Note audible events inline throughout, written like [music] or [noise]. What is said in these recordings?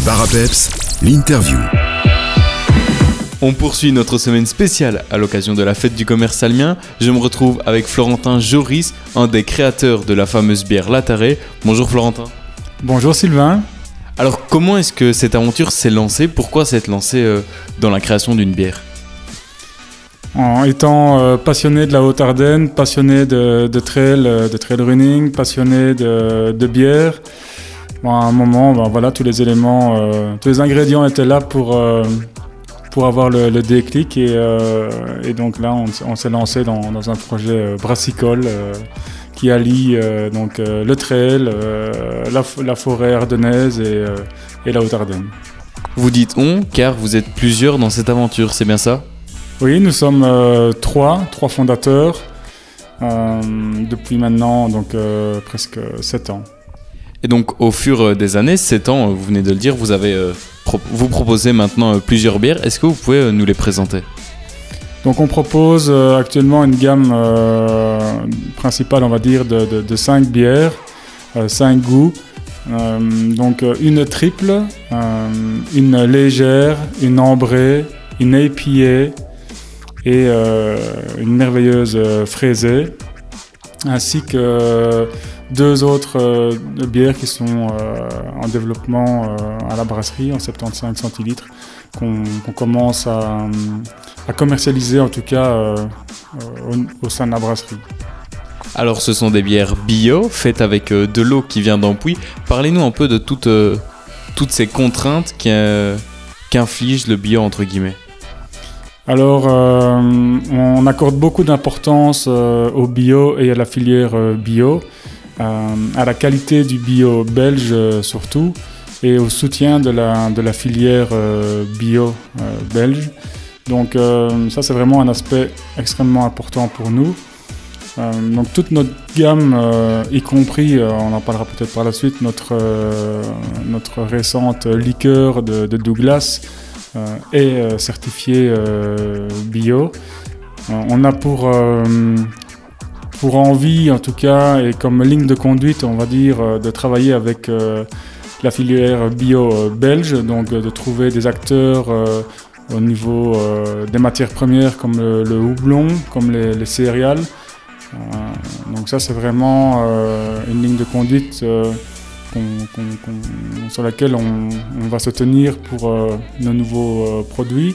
Le bar à peps, l'interview. On poursuit notre semaine spéciale à l'occasion de la fête du commerce salmien. Je me retrouve avec Florentin Joris, un des créateurs de la fameuse bière Lataré. Bonjour Florentin. Bonjour Sylvain. Alors comment est-ce que cette aventure s'est lancée? Pourquoi s'être lancé euh, dans la création d'une bière? En étant euh, passionné de la Haute-Ardenne, passionné de, de trail, euh, de trail running, passionné de, de bière, bon, à un moment, ben, voilà, tous les éléments, euh, tous les ingrédients étaient là pour, euh, pour avoir le, le déclic. Et, euh, et donc là, on, s'est lancé dans, dans un projet brassicole qui allie donc, le trail, la, forêt ardennaise et, et la Haute-Ardenne. Vous dites on car vous êtes plusieurs dans cette aventure, c'est bien ça? Oui, nous sommes euh, trois, trois fondateurs euh, depuis maintenant donc euh, presque sept ans. Et donc au fur euh, des années, 7 ans, euh, vous venez de le dire, vous avez euh, vous proposez maintenant plusieurs bières. Est-ce que vous pouvez nous les présenter? Donc on propose actuellement une gamme principale, on va dire, de, de, de cinq bières, euh, cinq goûts. Donc une triple, une légère, une ambrée, une APA et une merveilleuse fraisée, ainsi que deux autres euh, bières qui sont euh, en développement euh, à la brasserie en 75 centilitres qu'on commence à, à commercialiser en tout cas au, au sein de la brasserie. Alors ce sont des bières bio faites avec de l'eau qui vient d'Ampuy. Parlez-nous un peu de toutes, toutes ces contraintes qui, qu'inflige le bio entre guillemets. Alors, euh, on accorde beaucoup d'importance euh, au bio et à la filière euh, bio, à la qualité du bio belge euh, surtout, et au soutien de la, de la filière euh, bio euh, belge. Donc euh, ça, c'est vraiment un aspect extrêmement important pour nous. Euh, donc toute notre gamme, euh, y compris, euh, on en parlera peut-être par la suite, notre, euh, notre récente liqueur de, de Douglas, euh, est euh, certifié euh, bio. Euh, on a pour, euh, pour envie, en tout cas, et comme ligne de conduite, on va dire, euh, de travailler avec euh, la filière bio euh, belge, donc de trouver des acteurs au niveau des matières premières comme le, houblon, comme les, les céréales. Donc ça, c'est vraiment une ligne de conduite sur laquelle on, va se tenir pour nos nouveaux produits.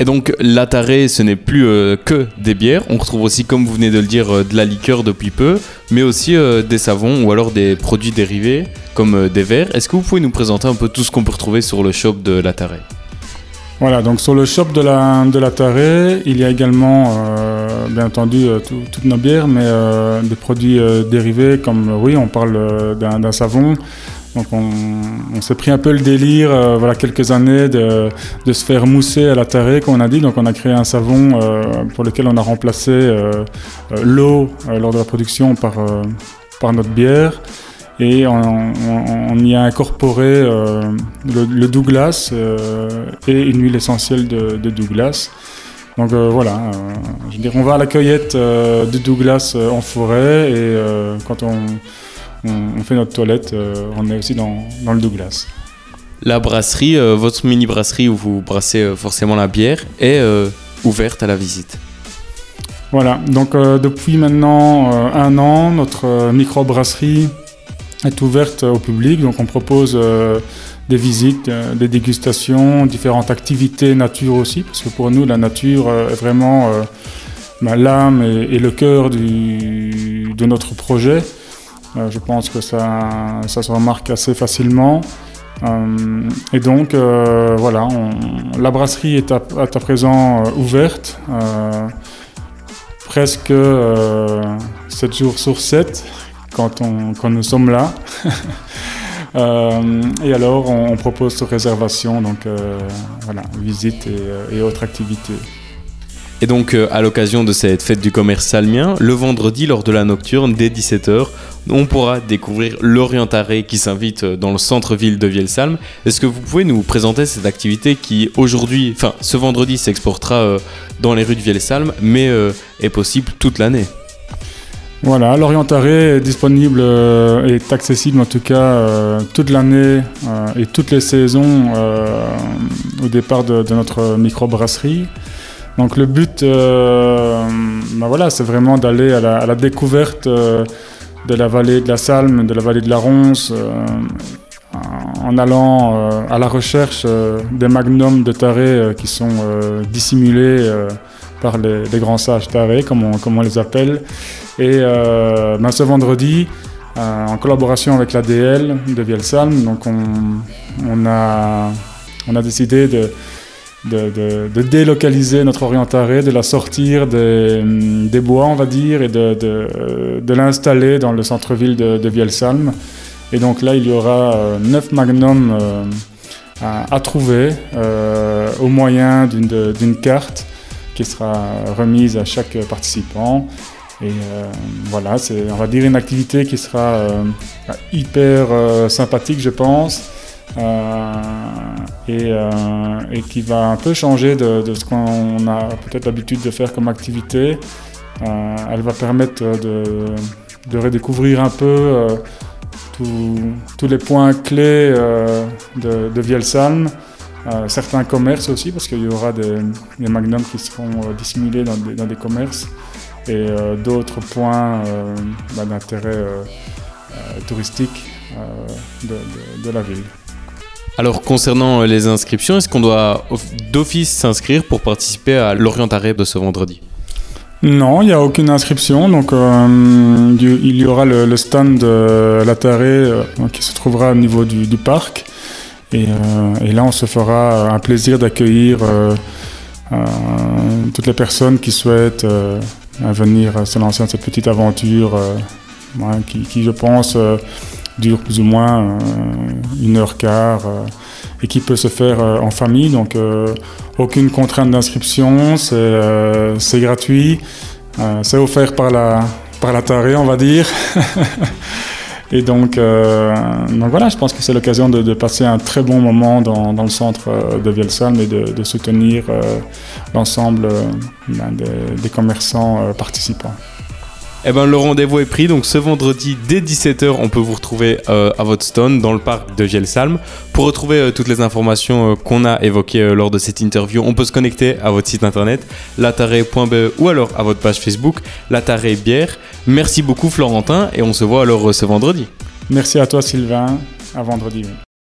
Et donc l'Ataré, ce n'est plus euh, que des bières. On retrouve aussi, comme vous venez de le dire, euh, de la liqueur depuis peu, mais aussi euh, des savons ou alors des produits dérivés comme des verres. Est-ce que vous pouvez nous présenter un peu tout ce qu'on peut retrouver sur le shop de l'Ataré Voilà, donc sur le shop de la, la Tarée, il y a également, bien entendu, tout- toutes nos bières, mais des produits dérivés comme, oui, on parle d'un savon. Donc on, s'est pris un peu le délire, euh, voilà, quelques années de, se faire mousser à la Tarée, comme on a dit. Donc on a créé un savon euh, pour lequel on a remplacé euh, l'eau lors de la production par, notre bière. Et on, y a incorporé le, Douglas et une huile essentielle de, Douglas. Donc voilà, je veux dire, on va à la cueillette de Douglas en forêt et quand on, on- on fait notre toilette, euh, on est aussi dans, dans le Douglas. La brasserie, euh, votre mini brasserie où vous brassez euh, forcément la bière, est ouverte à la visite. Voilà, donc euh, depuis maintenant euh, un an, notre euh, microbrasserie est ouverte au public. Donc on propose des visites, des dégustations, différentes activités nature aussi, parce que pour nous la nature est vraiment bah, l'âme et, et le cœur du- de notre projet. Euh, je pense que ça, ça se remarque assez facilement. Euh, et donc euh, voilà, la brasserie est à, à présent ouverte. presque euh, 7 jours sur 7 quand, on, quand nous sommes là. [laughs] Et alors, on, propose sur réservation, donc voilà, visite et autres activités. Et donc, euh, à l'occasion de cette fête du commerce salmien, le vendredi, lors de la nocturne, dès 17h, on pourra découvrir l'Orientaré qui s'invite euh, dans le centre-ville de Vielsalm. Est-ce que vous pouvez nous présenter cette activité qui, aujourd'hui, enfin, ce vendredi, s'exportera euh, dans les rues de Vielsalm, mais euh, est possible toute l'année? Voilà, l'Orientaré est disponible et est accessible en tout cas toute l'année et toutes les saisons au départ de, de notre microbrasserie. Donc le but, ben voilà, c'est vraiment d'aller à, la, découverte de la vallée de la Salme, de la vallée de la Ronce, en allant euh, à la recherche euh, des magnums de tarés euh, qui sont dissimulés par les, grands sages tarés, comme on, les appelle. Et ben, ce vendredi, en collaboration avec l'ADL de Vielsalm, donc on a décidé de, de, délocaliser notre orientaré, de la sortir des, bois, on va dire, et de, l'installer dans le centre-ville de, Vielsalm. Et donc là, il y aura 9 euh, magnums euh, à, trouver euh, au moyen d'une carte qui sera remise à chaque participant. Et voilà, c'est, on va dire, une activité qui sera hyper sympathique, je pense, et, qui va un peu changer de, ce qu'on a peut-être l'habitude de faire comme activité. elle va permettre de, redécouvrir un peu tous les points clés euh, de, de euh, certains commerces aussi, parce qu'il y aura des, magnums qui seront euh, dissimulés dans des, commerces, et d'autres points bah, d'intérêt touristique de, la ville. Alors concernant les inscriptions, est-ce qu'on doit d'office s'inscrire pour participer à l'Orientaré de ce vendredi? Non, il n'y a aucune inscription. Donc, euh, il y aura le, stand de la euh, qui se trouvera au niveau du, parc. Euh, et, là, on se fera un plaisir d'accueillir toutes les personnes qui souhaitent venir se lancer dans cette petite aventure qui, je pense, dure plus ou moins une heure quart et qui peut se faire euh, en famille. Donc euh, aucune contrainte d'inscription, c'est euh, gratuit, c'est offert par la, par la tarée, on va dire. [laughs] Et donc, donc, voilà, je pense que c'est l'occasion de, passer un très bon moment dans, dans le centre de Vielsalm et de, de soutenir l'ensemble ben, des, commerçants participants. Eh ben, le rendez-vous est pris, donc ce vendredi dès 17h, on peut vous retrouver euh, à votre stand dans le parc de Vielsalm. Pour retrouver euh, toutes les informations euh, qu'on a évoquées lors de cette interview, on peut se connecter à votre site internet latare.be ou alors à votre page Facebook Latare Bière. Merci beaucoup Florentin et on se voit alors ce vendredi. Merci à toi Sylvain, à vendredi.